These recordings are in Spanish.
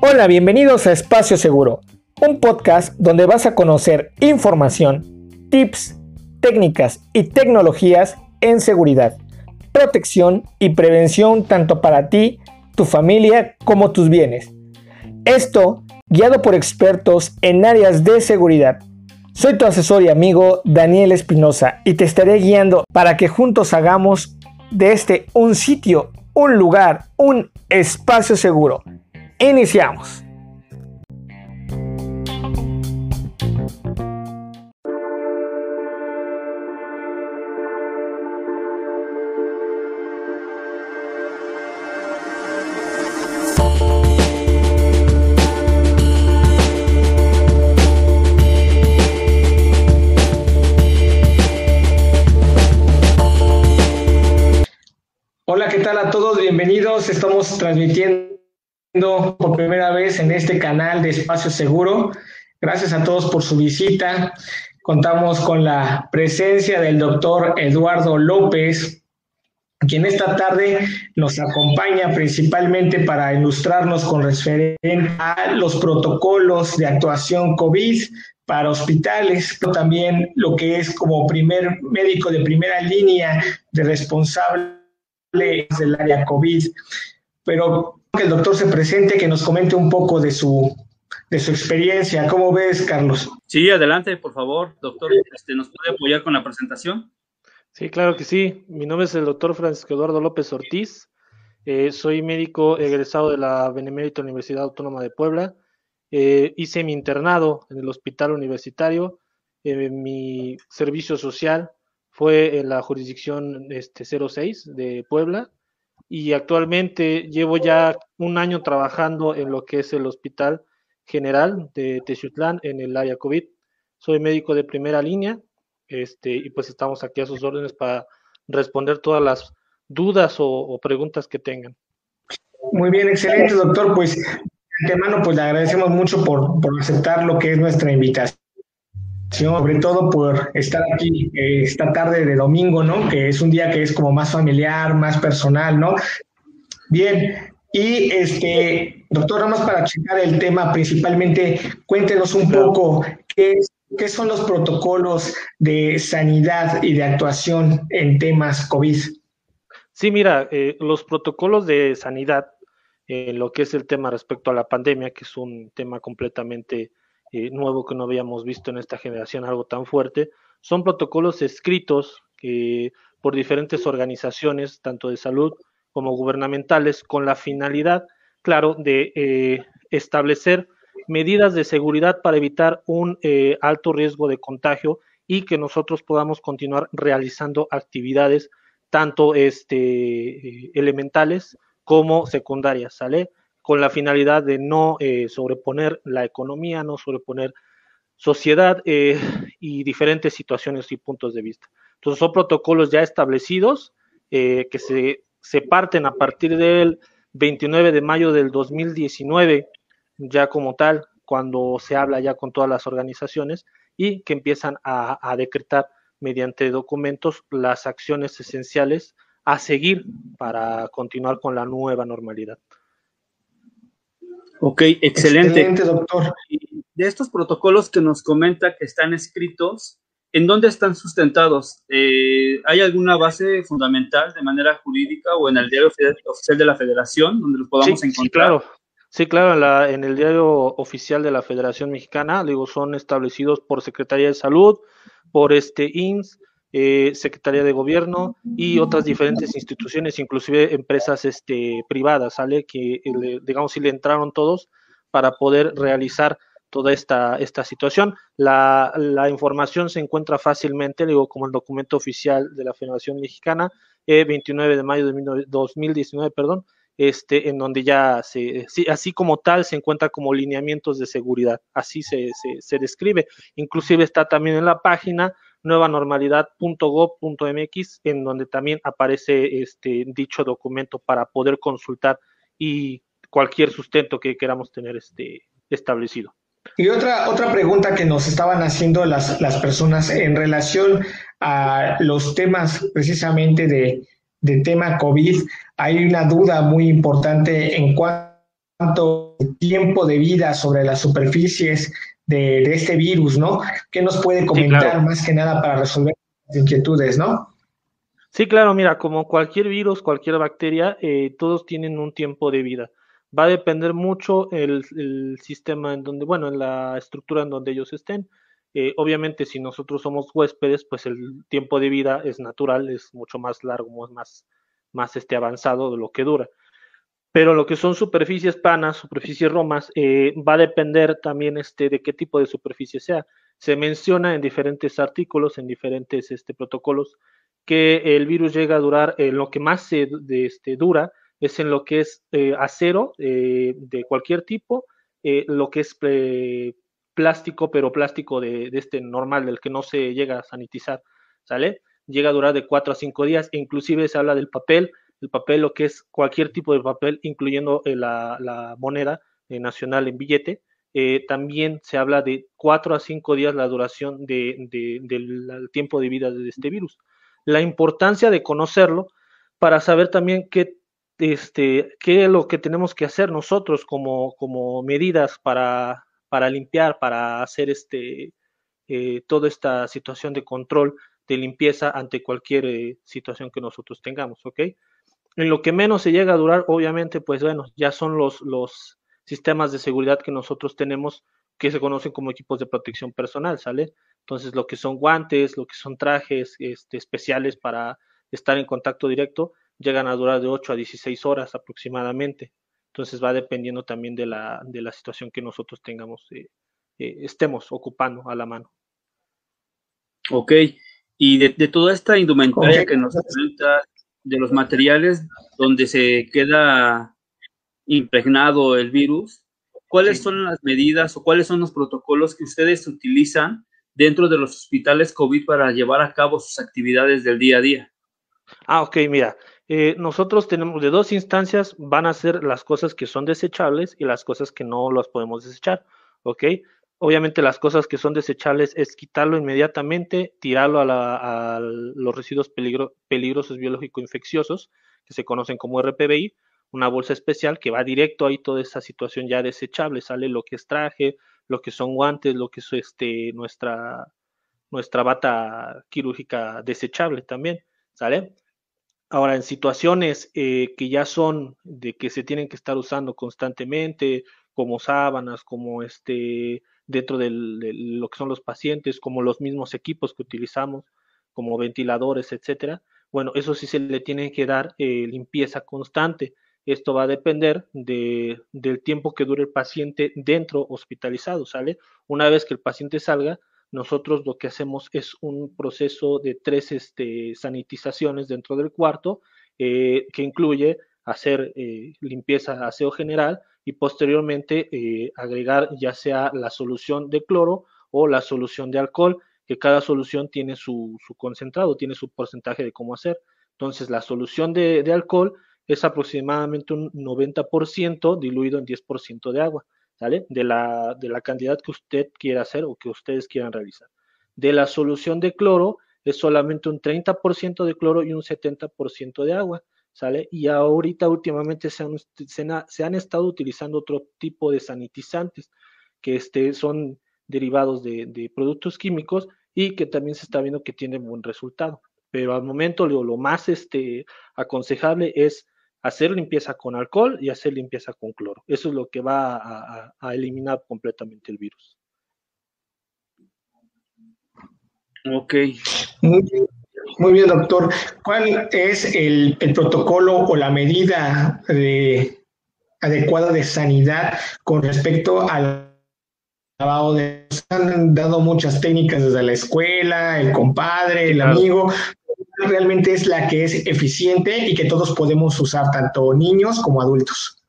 Hola, bienvenidos a Espacio Seguro, un podcast donde vas a conocer información, tips, técnicas y tecnologías en seguridad, protección y prevención tanto para ti, tu familia como tus bienes. Esto guiado por expertos en áreas de seguridad. Soy tu asesor y amigo Daniel Espinosa y te estaré guiando para que juntos hagamos de este un sitio, un lugar, un espacio seguro. Iniciamos. Bienvenidos. Estamos transmitiendo por primera vez en este canal de Espacio Seguro. Gracias a todos por su visita. Contamos con la presencia del doctor Eduardo López, quien esta tarde nos acompaña principalmente para ilustrarnos con referente a los protocolos de actuación COVID para hospitales, pero también lo que es como primer médico de primera línea de responsable del área COVID. Pero que el doctor se presente, que nos comente un poco de su, de su experiencia. ¿Cómo ves, Carlos? Sí, adelante, por favor, doctor. Este, ¿Nos puede apoyar con la presentación? Sí, claro que sí. Mi nombre es el doctor Francisco Eduardo López Ortiz. Eh, soy médico egresado de la Benemérita Universidad Autónoma de Puebla. Eh, hice mi internado en el hospital universitario. Eh, mi servicio social fue en la jurisdicción este, 06 de Puebla y actualmente llevo ya un año trabajando en lo que es el Hospital General de Texutlán en el área COVID. Soy médico de primera línea este, y pues estamos aquí a sus órdenes para responder todas las dudas o, preguntas que tengan. Muy bien, excelente, doctor. Pues de antemano, pues le agradecemos mucho por, por aceptar lo que es nuestra invitación sobre todo por estar aquí eh, esta tarde de domingo, ¿no? Que es un día que es como más familiar, más personal, ¿no? Bien, y este, doctor, nada más para checar el tema, principalmente, cuéntenos un poco qué, qué son los protocolos de sanidad y de actuación en temas COVID. Sí, mira, eh, los protocolos de sanidad, en lo que es el tema respecto a la pandemia, que es un tema completamente eh, nuevo que no habíamos visto en esta generación, algo tan fuerte, son protocolos escritos por diferentes organizaciones, tanto de salud como gubernamentales, con la finalidad, claro, de eh, establecer medidas de seguridad para evitar un eh, alto riesgo de contagio y que nosotros podamos continuar realizando actividades tanto este, elementales como secundarias, ¿sale? Con la finalidad de no eh, sobreponer la economía, no sobreponer sociedad eh, y diferentes situaciones y puntos de vista. Entonces son protocolos ya establecidos eh, que se, parten a partir del 29 de mayo del 2019, ya como tal, cuando se habla ya con todas las organizaciones y que empiezan a decretar mediante documentos las acciones esenciales a seguir para continuar con la nueva normalidad. Ok, excelente. doctor. De estos protocolos que nos comenta que están escritos, ¿en dónde están sustentados? Eh, ¿Hay alguna base fundamental de manera jurídica o en el diario oficial de la Federación donde los podamos encontrar? Sí, claro. Sí, claro, en, el diario oficial de la Federación Mexicana, digo, son establecidos por Secretaría de Salud, por este INS, eh, Secretaría de Gobierno y otras diferentes instituciones, inclusive empresas este, privadas, ¿sale? Que, digamos, si le entraron todos para poder realizar toda esta, esta situación. La, la, información se encuentra fácilmente, digo, como el documento oficial de la Federación Mexicana, eh, 29 de mayo de 2019, perdón, este, en donde ya se, así como tal se encuentra como lineamientos de seguridad, así se, se, se describe. Inclusive está también en la página nuevanormalidad.gov.mx, en donde también aparece este dicho documento para poder consultar y cualquier sustento que queramos tener este establecido. Y otra, otra pregunta que nos estaban haciendo las, las personas en relación a los temas precisamente de, de tema COVID, hay una duda muy importante en cuanto tiempo de vida sobre las superficies de, este virus, ¿no? ¿Qué nos puede comentar más que nada para resolver las inquietudes, ¿no? Sí, claro, mira, como cualquier virus, cualquier bacteria, eh, todos tienen un tiempo de vida. Va a depender mucho el, el, sistema en donde, bueno, en la estructura en donde ellos estén. Eh, obviamente, si nosotros somos huéspedes, pues el tiempo de vida es natural, es mucho más largo, más, más este, avanzado de lo que dura. Pero lo que son superficies planas, superficies romas, eh, va a depender también este, de qué tipo de superficie sea. Se menciona en diferentes artículos, en diferentes este, protocolos, que el virus llega a durar, en eh, lo que más se de, este, dura es en lo que es eh, acero de cualquier tipo, lo que es plástico, pero plástico de, de, este normal, del que no se llega a sanitizar, ¿sale? Llega a durar de 4 a 5 días, e inclusive se habla del papel, el papel, lo que es cualquier tipo de papel, incluyendo eh, la, moneda eh, nacional en billete. Eh, también se habla de cuatro a cinco días la duración de, del tiempo de vida de este virus. La importancia de conocerlo para saber también qué, este, qué es lo que tenemos que hacer nosotros como, como medidas para, para limpiar, para hacer este, toda esta situación de control, de limpieza ante cualquier situación que nosotros tengamos, ¿ok? En lo que menos se llega a durar, obviamente, pues bueno, ya son los, los sistemas de seguridad que nosotros tenemos que se conocen como equipos de protección personal, ¿sale? Entonces, lo que son guantes, lo que son trajes este, especiales para estar en contacto directo, llegan a durar de 8 a 16 horas aproximadamente. Entonces, va dependiendo también de la, de la situación que nosotros tengamos, eh, eh, estemos ocupando a la mano. Ok, y de, de toda esta indumentaria que nos presenta de los materiales donde se queda impregnado el virus, ¿cuáles son las medidas o cuáles son los protocolos que ustedes utilizan dentro de los hospitales COVID para llevar a cabo sus actividades del día a día? Ah, ok, mira, eh, nosotros tenemos de dos instancias, van a ser las cosas que son desechables y las cosas que no las podemos desechar, ¿ok? Obviamente las cosas que son desechables es quitarlo inmediatamente, tirarlo a, los residuos peligrosos biológico-infecciosos, que se conocen como RPBI, una bolsa especial que va directo ahí toda esa situación ya desechable, sale lo que es traje, lo que son guantes, lo que es este, nuestra, nuestra bata quirúrgica desechable también, ¿sale? Ahora, en situaciones eh, que ya son de que se tienen que estar usando constantemente, como sábanas, como este dentro de lo que son los pacientes, como los mismos equipos que utilizamos, como ventiladores, etcétera. Bueno, eso sí se le tiene que dar eh, limpieza constante. Esto va a depender de, del tiempo que dure el paciente dentro hospitalizado, ¿sale? Una vez que el paciente salga, nosotros lo que hacemos es un proceso de tres este, sanitizaciones dentro del cuarto, eh, que incluye hacer eh, limpieza, aseo general, y posteriormente eh, agregar ya sea la solución de cloro o la solución de alcohol, que cada solución tiene su, concentrado, tiene su porcentaje de cómo hacer. Entonces, la solución de, alcohol es aproximadamente un 90% diluido en 10% de agua, ¿sale? De la, de la cantidad que usted quiera hacer o que ustedes quieran realizar. De la solución de cloro es solamente un 30% de cloro y un 70% de agua. ¿Sale? Y ahorita últimamente se han, se, han, estado utilizando otro tipo de sanitizantes que este, son derivados de, productos químicos y que también se está viendo que tienen buen resultado. Pero al momento lo, lo más este, aconsejable es hacer limpieza con alcohol y hacer limpieza con cloro. Eso es lo que va a, a eliminar completamente el virus. Ok. Muy bien, doctor. ¿Cuál es el, protocolo o la medida adecuada de sanidad con respecto al lavado de... Han dado muchas técnicas desde la escuela, el compadre, el amigo. Realmente es la que es eficiente y que todos podemos usar, tanto niños como adultos.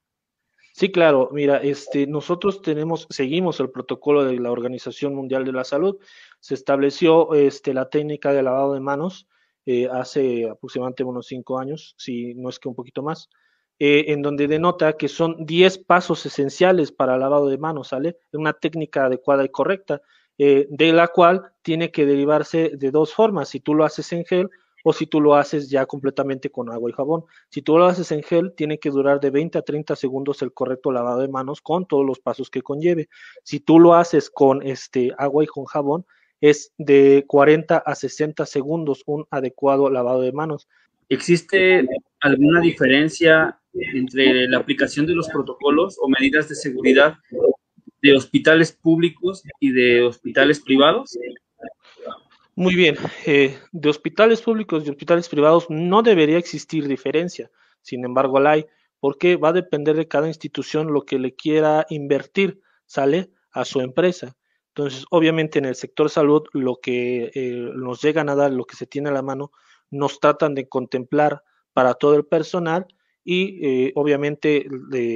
Sí, claro. Mira, este, nosotros tenemos, seguimos el protocolo de la Organización Mundial de la Salud. Se estableció este, la técnica de lavado de manos eh, hace aproximadamente unos cinco años, si no es que un poquito más, eh, en donde denota que son 10 pasos esenciales para lavado de manos, ¿sale? Una técnica adecuada y correcta, eh, de la cual tiene que derivarse de dos formas, si tú lo haces en gel o si tú lo haces ya completamente con agua y jabón. Si tú lo haces en gel, tiene que durar de 20 a 30 segundos el correcto lavado de manos con todos los pasos que conlleve. Si tú lo haces con este agua y con jabón, es de 40 a 60 segundos un adecuado lavado de manos. ¿Existe alguna diferencia entre la aplicación de los protocolos o medidas de seguridad de hospitales públicos y de hospitales privados? Muy bien, eh, de hospitales públicos y hospitales privados no debería existir diferencia, sin embargo la hay, porque va a depender de cada institución lo que le quiera invertir, ¿sale? A su empresa. Entonces, obviamente en el sector salud, lo que eh, nos llegan a dar, lo que se tiene a la mano, nos tratan de contemplar para todo el personal y eh, obviamente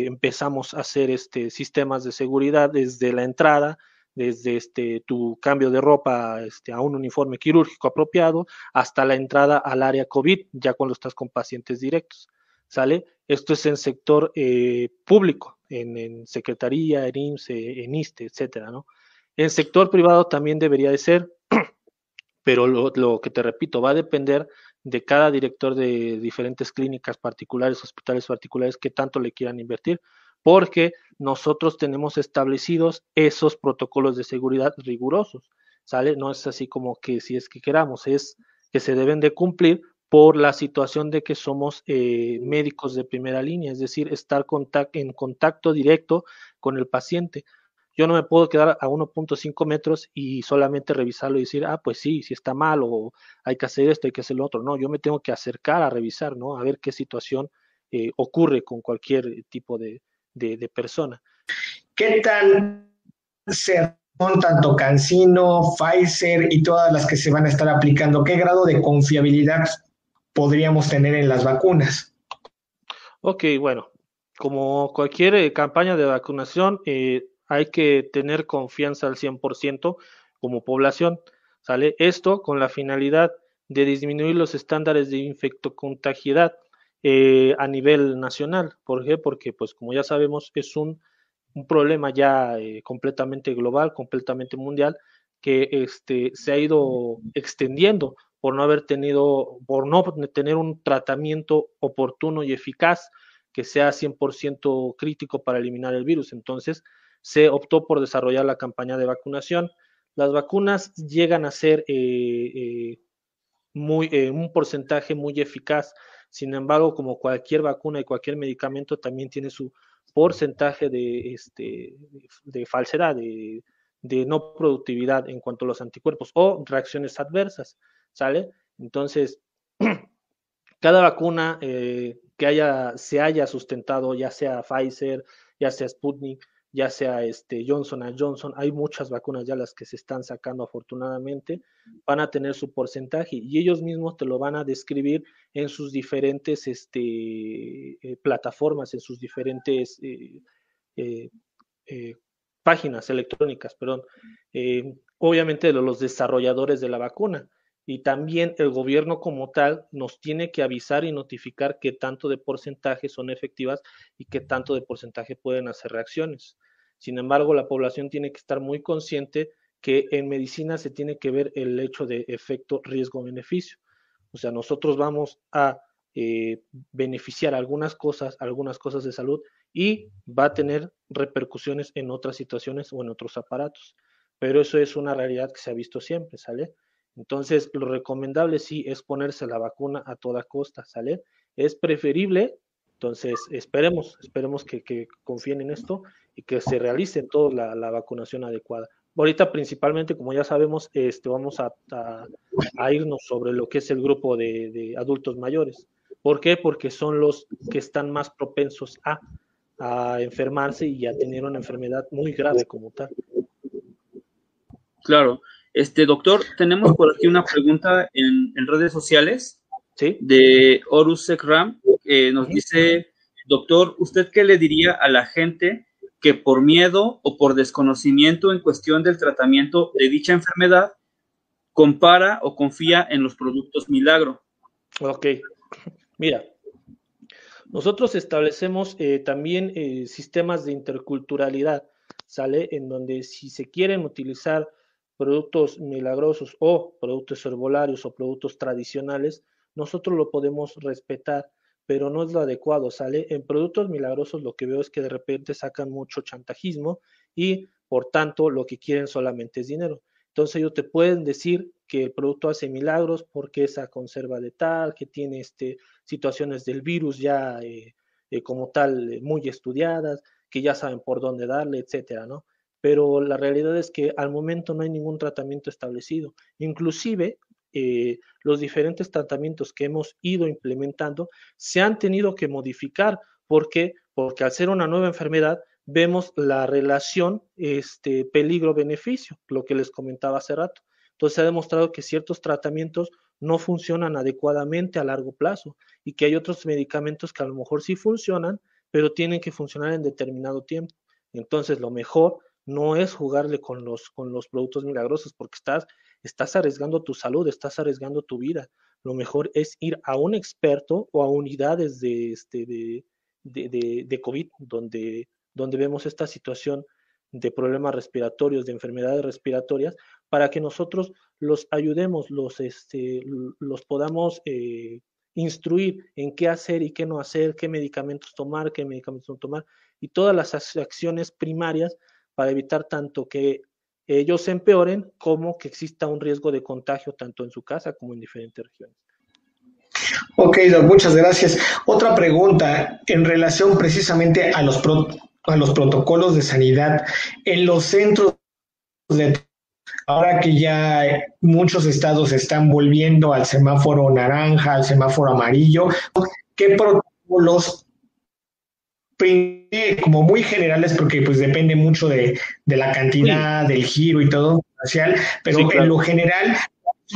empezamos a hacer este, sistemas de seguridad desde la entrada, desde este, tu cambio de ropa este, a un uniforme quirúrgico apropiado hasta la entrada al área COVID, ya cuando estás con pacientes directos. ¿Sale? Esto es en sector eh, público, en, secretaría, en IMSS, en ISTE, etcétera, ¿no? En sector privado también debería de ser, pero lo, lo que te repito, va a depender de cada director de diferentes clínicas particulares, hospitales particulares, que tanto le quieran invertir, porque nosotros tenemos establecidos esos protocolos de seguridad rigurosos, ¿sale? No es así como que si es que queramos, es que se deben de cumplir por la situación de que somos eh, médicos de primera línea, es decir, estar en contacto directo con el paciente. Yo no me puedo quedar a 1.5 metros y solamente revisarlo y decir, ah, pues sí, si está mal o hay que hacer esto, hay que hacer lo otro. No, yo me tengo que acercar a revisar, ¿no? A ver qué situación eh, ocurre con cualquier tipo de, de, persona. ¿Qué tal se tanto Cancino, Pfizer y todas las que se van a estar aplicando? ¿Qué grado de confiabilidad podríamos tener en las vacunas? Ok, bueno, como cualquier eh, campaña de vacunación, eh, hay que tener confianza al 100% como población, ¿sale? Esto con la finalidad de disminuir los estándares de infectocontagiedad eh, a nivel nacional. ¿Por qué? Porque, pues, como ya sabemos, es un, un problema ya eh, completamente global, completamente mundial, que este, se ha ido extendiendo por no haber tenido, por no tener un tratamiento oportuno y eficaz que sea 100% crítico para eliminar el virus. Entonces, se optó por desarrollar la campaña de vacunación. Las vacunas llegan a ser eh, eh, eh, un porcentaje muy eficaz. Sin embargo, como cualquier vacuna y cualquier medicamento, también tiene su porcentaje de, este, de falsedad, de, de no productividad en cuanto a los anticuerpos o reacciones adversas, ¿sale? Entonces, cada vacuna que haya, se haya sustentado, ya sea Pfizer, ya sea Sputnik, ya sea este Johnson Johnson, hay muchas vacunas ya las que se están sacando afortunadamente, van a tener su porcentaje y ellos mismos te lo van a describir en sus diferentes este, eh, plataformas, en sus diferentes eh, eh, páginas electrónicas, perdón. obviamente los desarrolladores de la vacuna y también el gobierno como tal nos tiene que avisar y notificar qué tanto de porcentaje son efectivas y qué tanto de porcentaje pueden hacer reacciones. Sin embargo, la población tiene que estar muy consciente que en medicina se tiene que ver el hecho de efecto riesgo-beneficio. O sea, nosotros vamos a eh, beneficiar algunas cosas, algunas cosas de salud y va a tener repercusiones en otras situaciones o en otros aparatos. Pero eso es una realidad que se ha visto siempre, ¿sale? Entonces, lo recomendable sí es ponerse la vacuna a toda costa, ¿sale? Es preferible, entonces esperemos, esperemos que, confíen en esto y que se realice toda la, vacunación adecuada. Ahorita principalmente, como ya sabemos, este, vamos a, irnos sobre lo que es el grupo de, adultos mayores. ¿Por qué? Porque son los que están más propensos a, a enfermarse y a tener una enfermedad muy grave como tal. Claro, este, doctor, tenemos por aquí una pregunta en, redes sociales de Horus Sekram. Que nos dice, doctor, ¿usted qué le diría a la gente que por miedo o por desconocimiento en cuestión del tratamiento de dicha enfermedad compara o confía en los productos milagro? Ok, mira, nosotros establecemos eh, también eh, sistemas de interculturalidad, ¿sale? En donde si se quieren utilizar productos milagrosos o productos herbolarios o productos tradicionales, nosotros lo podemos respetar, pero no es lo adecuado, ¿sale? En productos milagrosos lo que veo es que de repente sacan mucho chantajismo y por tanto lo que quieren solamente es dinero. Entonces ellos te pueden decir que el producto hace milagros porque esa conserva de tal, que tiene este, situaciones del virus ya eh, eh, como tal eh, muy estudiadas, que ya saben por dónde darle, etcétera, ¿no? Pero la realidad es que al momento no hay ningún tratamiento establecido. Inclusive los diferentes tratamientos que hemos ido implementando se han tenido que modificar. ¿Por qué? Porque al ser una nueva enfermedad, vemos la relación este, peligro-beneficio, lo que les comentaba hace rato. Entonces se ha demostrado que ciertos tratamientos no funcionan adecuadamente a largo plazo y que hay otros medicamentos que a lo mejor sí funcionan, pero tienen que funcionar en determinado tiempo. Entonces lo mejor no es jugarle con los, con los productos milagrosos porque estás, estás arriesgando tu salud, estás arriesgando tu vida. Lo mejor es ir a un experto o a unidades de, este, de, de, de COVID donde donde vemos esta situación de problemas respiratorios, de enfermedades respiratorias, para que nosotros los ayudemos, los, este, los podamos eh, instruir en qué hacer y qué no hacer, qué medicamentos tomar, qué medicamentos no tomar, y todas las acciones primarias para evitar tanto que ellos empeoren como que exista un riesgo de contagio tanto en su casa como en diferentes regiones. Ok, muchas gracias. Otra pregunta en relación precisamente a los, a los protocolos de sanidad en los centros de ahora que ya muchos estados están volviendo al semáforo naranja, al semáforo amarillo, ¿qué protocolos como muy generales porque pues depende mucho de, la cantidad, del giro y todo, pero en lo general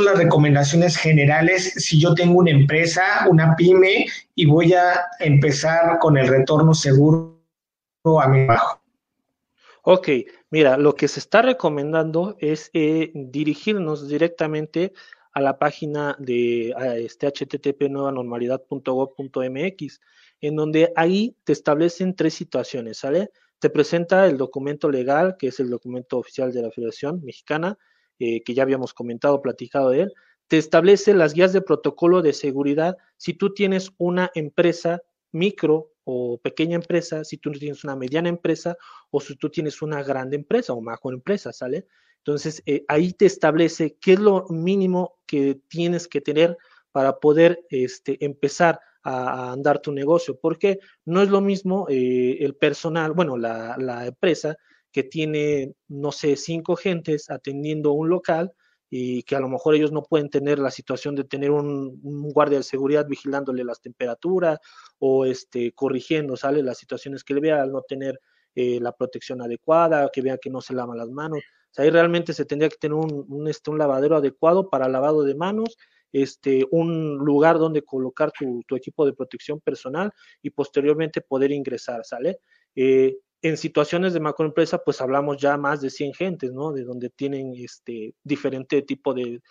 las recomendaciones generales. Si yo tengo una empresa, una pyme y voy a empezar con el retorno seguro a mi bajo. Ok, mira, lo que se está recomendando es eh, dirigirnos directamente a la página de este http nuevanormalidad.gov.mx, en donde ahí te establecen tres situaciones, ¿sale? Te presenta el documento legal, que es el documento oficial de la Federación Mexicana, eh, que ya habíamos comentado, platicado de él. Te establece las guías de protocolo de seguridad si tú tienes una empresa micro o pequeña empresa, si tú tienes una mediana empresa o si tú tienes una grande empresa o macro empresa, ¿sale? Entonces, eh, ahí te establece qué es lo mínimo que tienes que tener para poder este, empezar a, andar tu negocio, porque no es lo mismo eh, el personal, bueno, la, la empresa que tiene, no sé, cinco gentes atendiendo un local, y que a lo mejor ellos no pueden tener la situación de tener un, guardia de seguridad vigilándole las temperaturas o este, corrigiendo, ¿sale? Las situaciones que le vea al no tener eh, la protección adecuada, que vea que no se lava las manos. O sea, ahí realmente se tendría que tener un, este, un lavadero adecuado para lavado de manos, este, un lugar donde colocar tu, tu equipo de protección personal y posteriormente poder ingresar, ¿sale? Eh, en situaciones de macroempresa, pues hablamos ya más de 100 gentes, ¿no? De donde tienen este diferente tipo de,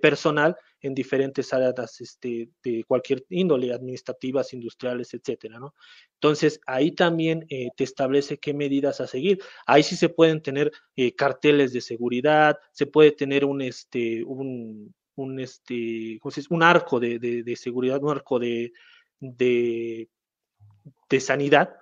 personal en diferentes áreas este, de cualquier índole, administrativas, industriales, etcétera, ¿no? Entonces, ahí también eh, te establece qué medidas a seguir. Ahí sí se pueden tener eh, carteles de seguridad, se puede tener un, este, un, un, este, un arco de, de, seguridad, un arco de, de, de sanidad,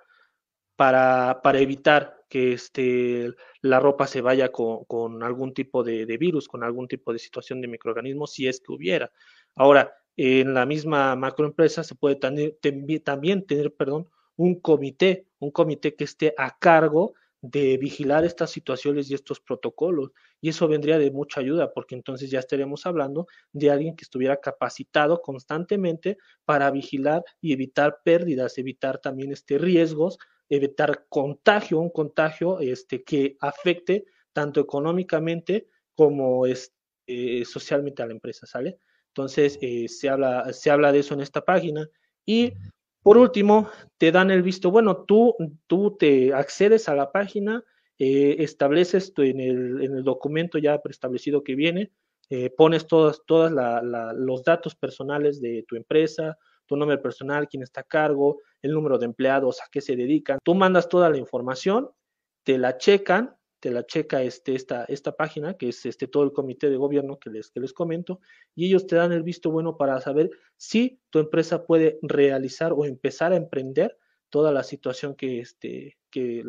para, para evitar que este, la ropa se vaya con, con algún tipo de, de, virus, con algún tipo de situación de microorganismo, si es que hubiera. Ahora, en la misma macroempresa se puede también, también tener perdón, un comité, un comité que esté a cargo de vigilar estas situaciones y estos protocolos. Y eso vendría de mucha ayuda, porque entonces ya estaríamos hablando de alguien que estuviera capacitado constantemente para vigilar y evitar pérdidas, evitar también este riesgos evitar contagio, un contagio este, que afecte tanto económicamente como este, socialmente a la empresa, ¿sale? Entonces, eh, se, habla, se habla de eso en esta página. Y por último, te dan el visto, bueno, tú, tú te accedes a la página, eh, estableces en, el, en, el, documento ya preestablecido que viene, eh, pones todos todas los datos personales de tu empresa, tu nombre personal, quién está a cargo, el número de empleados, a qué se dedican. Tú mandas toda la información, te la checan te la checa este, esta, esta página, que es este, todo el comité de gobierno que les, que les comento, y ellos te dan el visto bueno para saber si tu empresa puede realizar o empezar a emprender toda la situación que, este, que,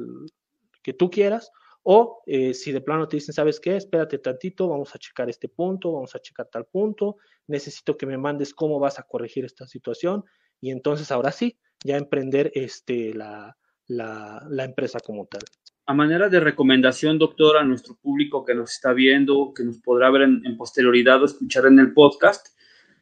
que tú quieras, o eh, si de plano te dicen, ¿sabes qué? Espérate tantito, vamos a checar este punto, vamos a checar tal punto, necesito que me mandes cómo vas a corregir esta situación, y entonces ahora sí, ya emprender este, la, la, la empresa como tal a manera de recomendación, doctor, a nuestro público que nos está viendo, que nos podrá ver en, posterioridad o escuchar en el podcast,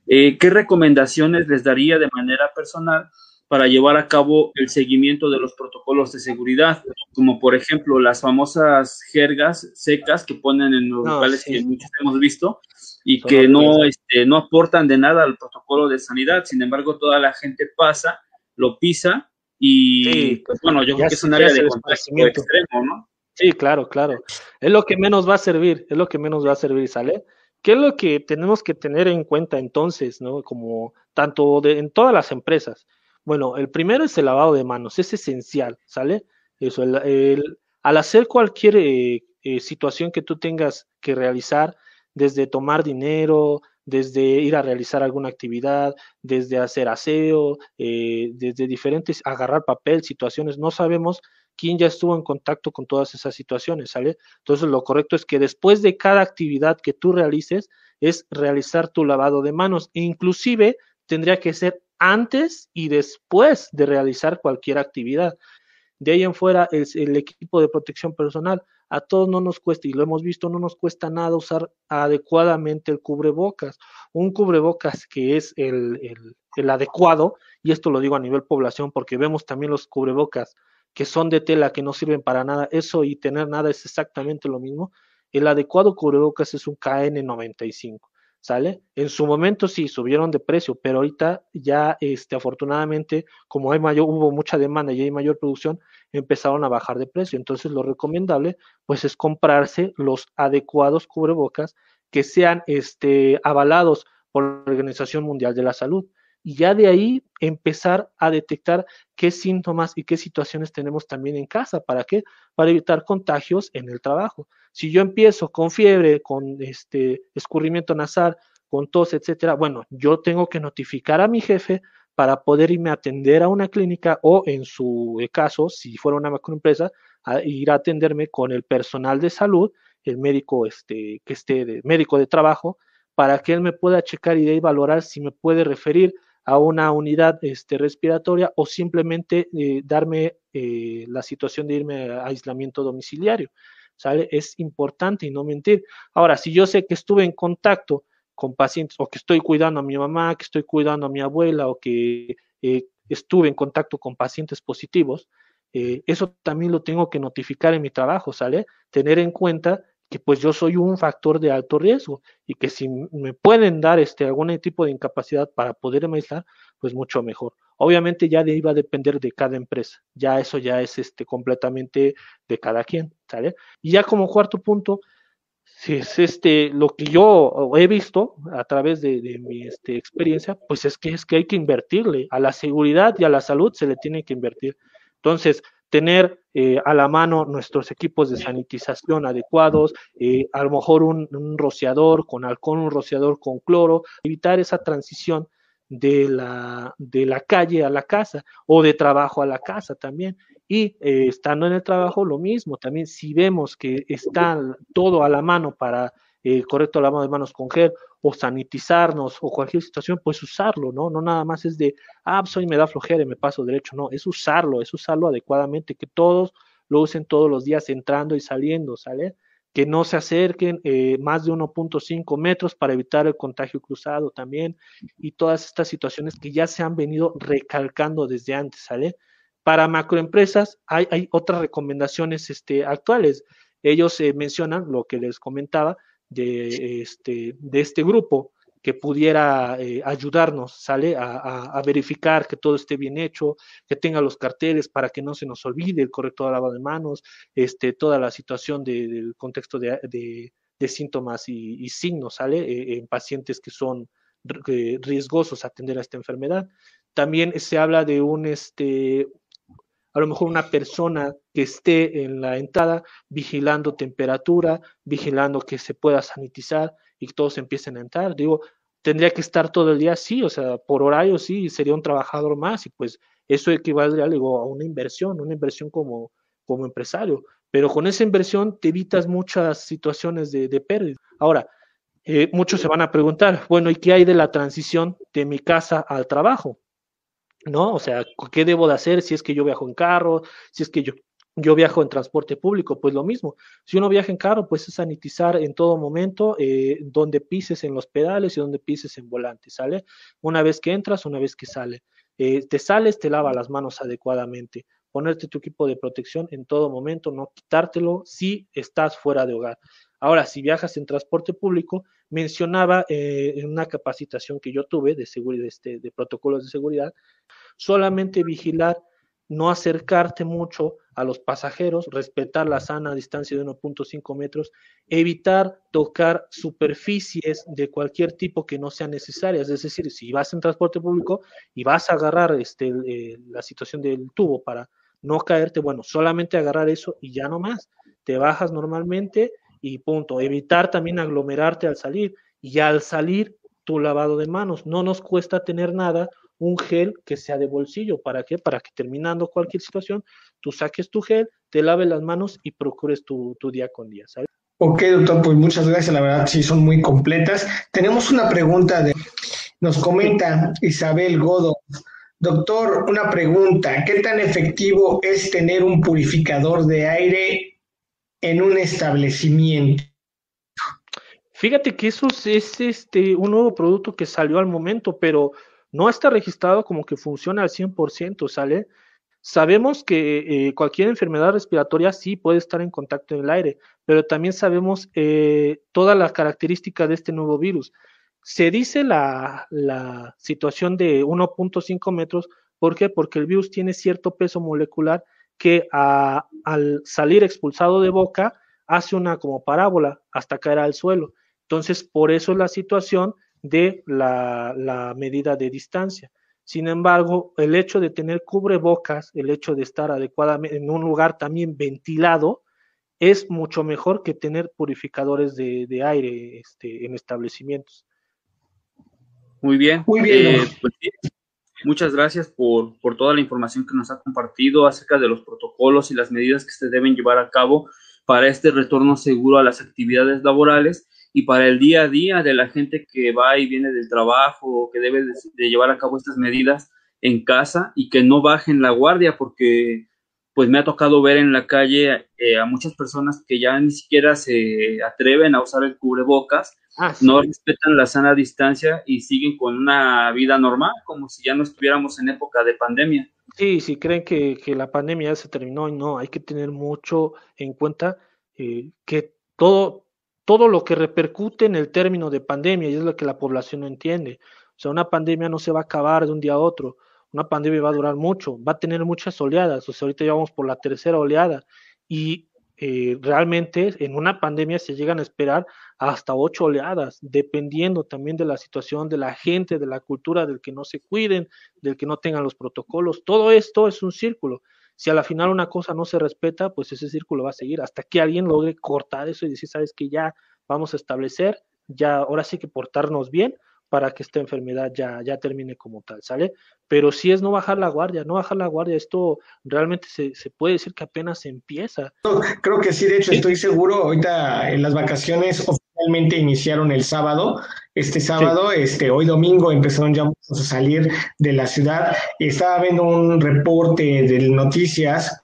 eh, ¿qué recomendaciones les daría de manera personal para llevar a cabo el seguimiento de los protocolos de seguridad? Como por ejemplo las famosas jergas secas que ponen en los locales que muchos hemos visto y que no, este, no aportan de nada al protocolo de sanidad. Sin embargo, toda la gente pasa, lo pisa y pues, bueno, yo creo que es un área de contagio extremo, ¿no? Sí, claro, claro. Es lo que menos va a servir, es lo que menos va a servir, ¿sale? ¿Qué es lo que tenemos que tener en cuenta entonces, ¿no? Como tanto de, en todas las empresas. Bueno, el primero es el lavado de manos, es esencial, ¿sale? Eso, el, al hacer cualquier eh, eh, situación que tú tengas que realizar, desde tomar dinero, desde ir a realizar alguna actividad, desde hacer aseo, eh, desde diferentes, agarrar papel, situaciones, no sabemos quién ya estuvo en contacto con todas esas situaciones, ¿sale? Entonces lo correcto es que después de cada actividad que tú realices, es realizar tu lavado de manos, e inclusive tendría que ser antes y después de realizar cualquier actividad. De ahí en fuera, el equipo de protección personal a todos no nos cuesta, y lo hemos visto, no nos cuesta nada usar adecuadamente el cubrebocas. Un cubrebocas que es el, el, adecuado, y esto lo digo a nivel población porque vemos también los cubrebocas que son de tela, que no sirven para nada, eso y tener nada es exactamente lo mismo. El adecuado cubrebocas es un KN95. ¿sale? En su momento sí subieron de precio, pero ahorita ya, este, afortunadamente, como hay mayor, hubo mucha demanda y hay mayor producción, empezaron a bajar de precio. Entonces, lo recomendable, pues, es comprarse los adecuados cubrebocas que sean, este, avalados por la Organización Mundial de la Salud. Y ya de ahí empezar a detectar qué síntomas y qué situaciones tenemos también en casa. ¿Para qué? Para evitar contagios en el trabajo. Si yo empiezo con fiebre, con este escurrimiento nasal, con tos, etcétera, bueno, yo tengo que notificar a mi jefe para poder irme a atender a una clínica o en su caso, si fuera una macroempresa, ir a atenderme con el personal de salud, el médico este, que esté de médico de trabajo, para que él me pueda checar y valorar si me puede referir a una unidad este, respiratoria o simplemente eh, darme eh, la situación de irme a aislamiento domiciliario. ¿sale? Es importante y no mentir. Ahora, si yo sé que estuve en contacto con pacientes o que estoy cuidando a mi mamá, que estoy cuidando a mi abuela o que eh, estuve en contacto con pacientes positivos, eh, eso también lo tengo que notificar en mi trabajo, ¿sale? Tener en cuenta que pues yo soy un factor de alto riesgo y que si me pueden dar este algún tipo de incapacidad para poder aislar, pues mucho mejor. Obviamente ya de va a depender de cada empresa, ya eso ya es este completamente de cada quien, ¿sale? Y ya como cuarto punto, si es este lo que yo he visto a través de, mi este, experiencia, pues es que es que hay que invertirle a la seguridad y a la salud se le tiene que invertir. Entonces, tener eh, a la mano nuestros equipos de sanitización adecuados, eh, a lo mejor un, rociador con alcohol, un rociador con cloro, evitar esa transición de la, de la calle a la casa o de trabajo a la casa también. Y eh, estando en el trabajo, lo mismo, también si vemos que está todo a la mano para el correcto lavado de manos con gel o sanitizarnos o cualquier situación, pues usarlo, ¿no? No nada más es de, ah, soy pues me da flojera y me paso derecho, no, es usarlo, es usarlo adecuadamente, que todos lo usen todos los días entrando y saliendo, ¿sale? Que no se acerquen eh, más de 1.5 metros para evitar el contagio cruzado también y todas estas situaciones que ya se han venido recalcando desde antes, ¿sale? Para macroempresas hay, hay otras recomendaciones este, actuales. Ellos eh, mencionan lo que les comentaba, de este, de este grupo que pudiera eh, ayudarnos, ¿sale? A, verificar que todo esté bien hecho, que tenga los carteles para que no se nos olvide el correcto lavado de manos, este, toda la situación del contexto de, síntomas y, signos, ¿sale? Eh, en pacientes que son riesgosos a atender a esta enfermedad. También se habla de un, este, a lo mejor una persona que esté en la entrada vigilando temperatura, vigilando que se pueda sanitizar y que todos empiecen a entrar. Digo, tendría que estar todo el día, sí, o sea, por horario sí, sería un trabajador más y pues eso equivaldría a una inversión, una inversión como, como empresario, pero con esa inversión te evitas muchas situaciones de, de pérdida. Ahora, eh, muchos se van a preguntar, bueno, ¿y qué hay de la transición de mi casa al trabajo? ¿No? O sea, ¿qué debo de hacer si es que yo viajo en carro, si es que yo, yo viajo en transporte público? Pues lo mismo. Si uno viaja en carro, pues es sanitizar en todo momento eh, donde pises en los pedales y donde pises en volante, ¿sale? Una vez que entras, una vez que sale. Eh, te sales, te lava las manos adecuadamente ponerte tu equipo de protección en todo momento, no quitártelo si estás fuera de hogar. Ahora, si viajas en transporte público, mencionaba eh, en una capacitación que yo tuve de, seguridad, este, de protocolos de seguridad, solamente vigilar, no acercarte mucho a los pasajeros, respetar la sana distancia de 1.5 metros, evitar tocar superficies de cualquier tipo que no sean necesarias. Es decir, si vas en transporte público y vas a agarrar este, la situación del tubo para no caerte, bueno, solamente agarrar eso y ya no más. Te bajas normalmente y punto. Evitar también aglomerarte al salir y al salir tu lavado de manos. No nos cuesta tener nada, un gel que sea de bolsillo. ¿Para qué? Para que terminando cualquier situación, tú saques tu gel, te laves las manos y procures tu, día con día. Ok, doctor, pues muchas gracias. La verdad, sí, son muy completas. Tenemos una pregunta de, nos comenta Isabel Godo. Doctor, una pregunta. ¿Qué tan efectivo es tener un purificador de aire en un establecimiento? Fíjate que eso es este, un nuevo producto que salió al momento, pero no está registrado como que funciona al 100%, ¿sale? Sabemos que eh, cualquier enfermedad respiratoria sí puede estar en contacto en el aire, pero también sabemos eh, todas las características de este nuevo virus. Se dice la, la situación de 1.5 metros, ¿por qué? Porque el virus tiene cierto peso molecular que al salir expulsado de boca hace una como parábola hasta caer al suelo. Entonces, por eso es la situación de la, la medida de distancia. Sin embargo, el hecho de tener cubrebocas, el hecho de estar adecuadamente en un lugar también ventilado, es mucho mejor que tener purificadores de, de aire este, en establecimientos. Muy bien. Muy bien. Eh, pues muchas gracias por, por, toda la información que nos ha compartido acerca de los protocolos y las medidas que se deben llevar a cabo para este retorno seguro a las actividades laborales y para el día a día de la gente que va y viene del trabajo o que debe de, llevar a cabo estas medidas en casa y que no bajen la guardia porque pues me ha tocado ver en la calle eh, a muchas personas que ya ni siquiera se atreven a usar el cubrebocas Ah, no respetan la sana distancia y siguen con una vida normal, como si ya no estuviéramos en época de pandemia. Sí, sí, creen que, la pandemia ya se terminó y no, hay que tener mucho en cuenta eh, que todo, todo lo que repercute en el término de pandemia, y es lo que la población no entiende. O sea, una pandemia no se va a acabar de un día a otro, una pandemia va a durar mucho, va a tener muchas oleadas, o sea, ahorita ya vamos por la tercera oleada, y eh, realmente en una pandemia se llegan a esperar hasta ocho oleadas, dependiendo también de la situación de la gente, de la cultura, del que no se cuiden, del que no tengan los protocolos. Todo esto es un círculo. Si a la final una cosa no se respeta, pues ese círculo va a seguir hasta que alguien logre cortar eso y decir, sabes que ya vamos a establecer, ya ahora sí que portarnos bien para que esta enfermedad ya, ya termine como tal, ¿sale? Pero si es no bajar la guardia, no bajar la guardia, esto realmente se, se puede decir que apenas empieza. Creo que sí, de hecho estoy seguro, ahorita en las vacaciones oficialmente iniciaron el sábado, este sábado, este, hoy domingo empezaron ya a salir de la ciudad, estaba viendo un reporte de noticias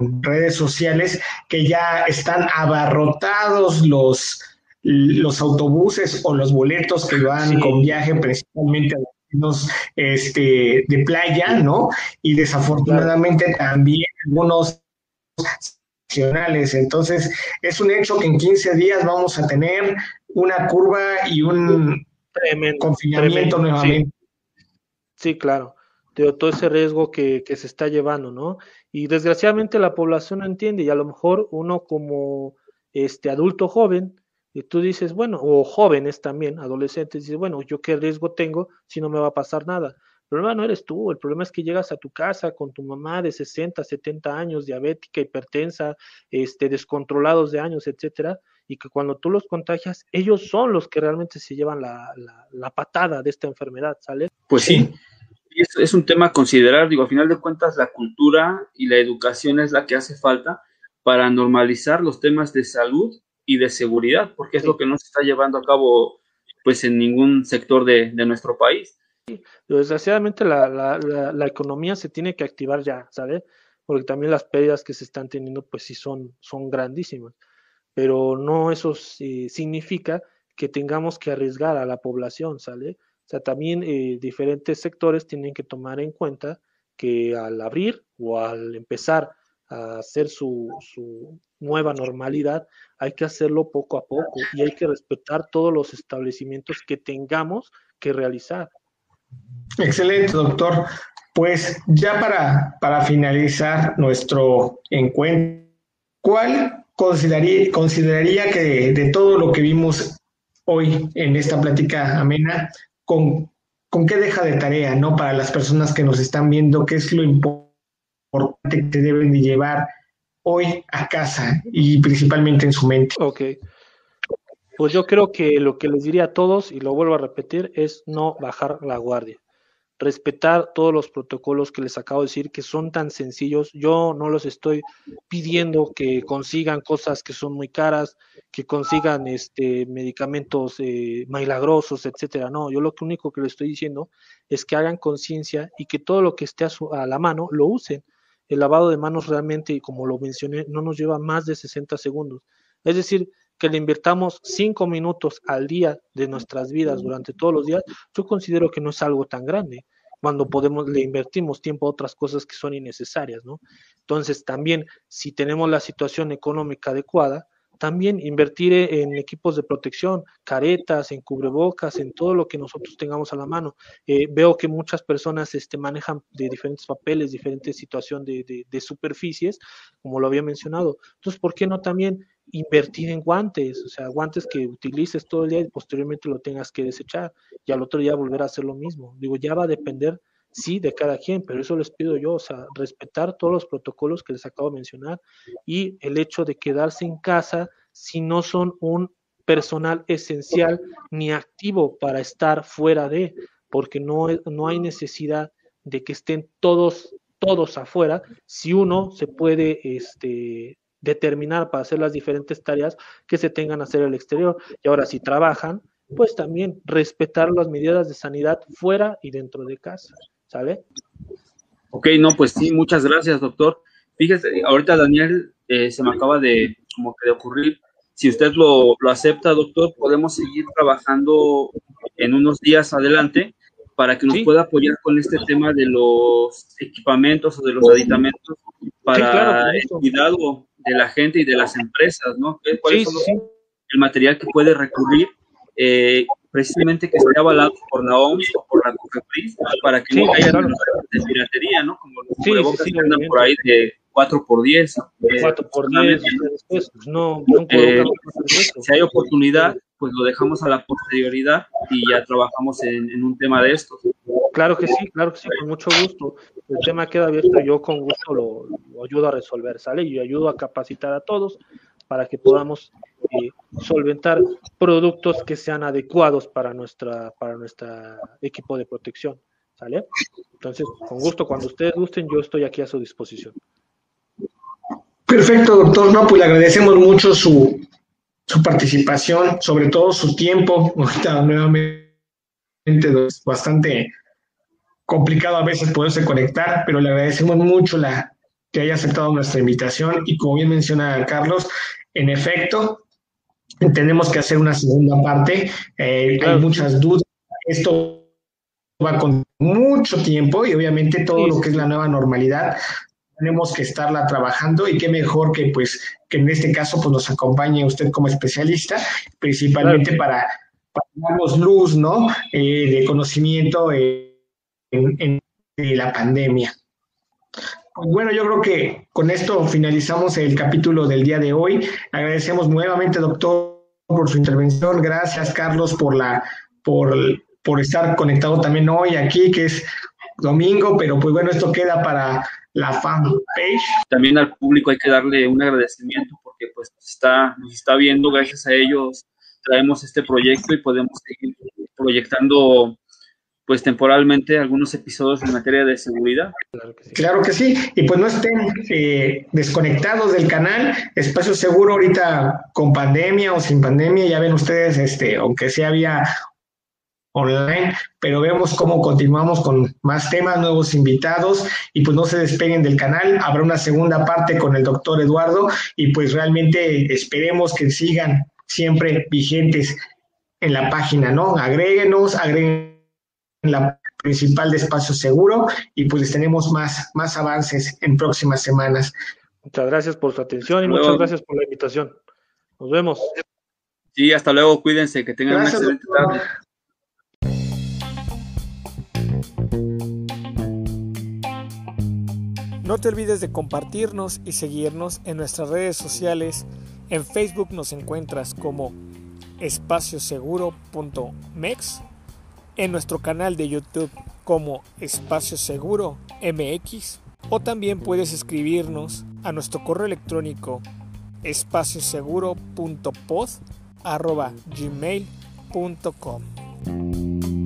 redes sociales que ya están abarrotados los los autobuses o los boletos que van con viaje principalmente a los este, de playa, ¿no? Y desafortunadamente también algunos nacionales. Entonces, es un hecho que en 15 días vamos a tener una curva y un confinamiento nuevamente. Sí. claro. De todo ese riesgo que, que se está llevando, ¿no? Y desgraciadamente la población no entiende y a lo mejor uno como este adulto joven, y tú dices, bueno, o jóvenes también, adolescentes, dices, bueno, ¿yo qué riesgo tengo si no me va a pasar nada? El problema no eres tú, el problema es que llegas a tu casa con tu mamá de 60, 70 años, diabética, hipertensa, este, descontrolados de años, etcétera, y que cuando tú los contagias, ellos son los que realmente se llevan la, la, patada de esta enfermedad, ¿sale? Pues sí, es, es, un tema a considerar, digo, a final de cuentas la cultura y la educación es la que hace falta para normalizar los temas de salud y de seguridad, porque es lo que no se está llevando a cabo pues en ningún sector de, de nuestro país. Desgraciadamente la, la, la, economía se tiene que activar ya, ¿sabes? Porque también las pérdidas que se están teniendo pues sí son, son grandísimas pero no eso significa que tengamos que arriesgar a la población, ¿sale? O sea, también eh, diferentes sectores tienen que tomar en cuenta que al abrir o al empezar hacer su, su, nueva normalidad, hay que hacerlo poco a poco y hay que respetar todos los establecimientos que tengamos que realizar. Excelente, doctor. Pues ya para, para finalizar nuestro encuentro, ¿cuál consideraría, consideraría que de, todo lo que vimos hoy en esta plática amena, con, con qué deja de tarea, ¿no? Para las personas que nos están viendo, qué es lo importante que deben de llevar hoy a casa y principalmente en su mente. Ok. Pues yo creo que lo que les diría a todos, y lo vuelvo a repetir, es no bajar la guardia respetar todos los protocolos que les acabo de decir, que son tan sencillos. Yo no los estoy pidiendo que consigan cosas que son muy caras, que consigan este medicamentos eh, milagrosos, etcétera. No, yo lo único que les estoy diciendo es que hagan conciencia y que todo lo que esté a, a la mano lo usen. El lavado de manos realmente, como lo mencioné, no nos lleva más de 60 segundos. Es decir, que le invirtamos cinco minutos al día de nuestras vidas durante todos los días, yo considero que no es algo tan grande cuando podemos le invertimos tiempo a otras cosas que son innecesarias, ¿no? Entonces, también si tenemos la situación económica adecuada, también invertir en equipos de protección, caretas, en cubrebocas, en todo lo que nosotros tengamos a la mano. Eh, veo que muchas personas este, manejan de diferentes papeles, diferentes situaciones de, de, superficies, como lo había mencionado. Entonces, ¿por qué no también invertir en guantes, o sea, guantes que utilices todo el día y posteriormente lo tengas que desechar y al otro día volver a hacer lo mismo. Digo, ya va a depender, sí, de cada quien, pero eso les pido yo, o sea, respetar todos los protocolos que les acabo de mencionar y el hecho de quedarse en casa si no son un personal esencial ni activo para estar fuera de, porque no, no hay necesidad de que estén todos todos afuera, si uno se puede este, determinar para hacer las diferentes tareas que se tengan a hacer el exterior. Y ahora, si trabajan, pues también respetar las medidas de sanidad fuera y dentro de casa. ¿Sale? Ok, no, pues sí, muchas gracias, doctor. Fíjese, ahorita Daniel eh, se me acaba de, como que de ocurrir. Si usted lo, lo acepta, doctor, podemos seguir trabajando en unos días adelante para que nos pueda apoyar con este tema de los equipamientos o de los aditamentos para el cuidado de la gente y de las empresas, ¿no? ¿Cuál es el material que puede recurrir eh, precisamente que esté avalado por la OMS o por la COFEPRIS para que no haya de piratería, ¿no? Como los cubrebocas que andan por ahí de 4 por 10 4 por 10 pues, no, no eh, si hay oportunidad, pues lo dejamos a la posterioridad y ya trabajamos en, en un tema de estos. Claro que sí, claro que sí, con mucho gusto. El tema queda abierto, yo con gusto lo, ayudo a resolver, ¿sale? Y ayudo a capacitar a todos para que podamos eh, solventar productos que sean adecuados para nuestra para nuestro equipo de protección, ¿sale? Entonces, con gusto, cuando ustedes gusten, yo estoy aquí a su disposición. Perfecto, doctor. No, pues le agradecemos mucho su, su participación, sobre todo su tiempo. Ahorita nuevamente bastante complicado a veces poderse conectar, pero le agradecemos mucho la que haya aceptado nuestra invitación y como bien menciona Carlos, en efecto, tenemos que hacer una segunda parte. Eh, hay muchas dudas. Esto va con mucho tiempo y obviamente todo lo que es la nueva normalidad tenemos que estarla trabajando y qué mejor que pues que en este caso pues nos acompañe usted como especialista, principalmente para, para, darnos luz, ¿no? Eh, de conocimiento. Eh, en, la pandemia. Bueno, yo creo que con esto finalizamos el capítulo del día de hoy. Agradecemos nuevamente, doctor, por su intervención. Gracias, Carlos, por la por, por estar conectado también hoy aquí, que es domingo, pero pues bueno, esto queda para la fanpage. También al público hay que darle un agradecimiento porque pues está, nos está viendo, gracias a ellos traemos este proyecto y podemos seguir proyectando pues temporalmente algunos episodios en materia de seguridad. Claro que sí, y pues no estén eh, desconectados del canal, Espacio Seguro ahorita con pandemia o sin pandemia, ya ven ustedes, este, aunque sea vía online, pero vemos cómo continuamos con más temas, nuevos invitados y pues no se despeguen del canal. Habrá una segunda parte con el doctor Eduardo y pues realmente esperemos que sigan siempre vigentes en la página, ¿no? Agréguenos, la principal de Espacio Seguro y pues tenemos más, más avances en próximas semanas. Muchas gracias por su atención y muchas gracias por la invitación. Nos vemos. Sí, hasta luego, cuídense, que tengan una excelente tarde. No te olvides de compartirnos y seguirnos en nuestras redes sociales. En Facebook nos encuentras como espacioseguro.mex, en nuestro canal de YouTube como Espacio Seguro MX o también puedes escribirnos a nuestro correo electrónico espacioseguro.pod@gmail.com.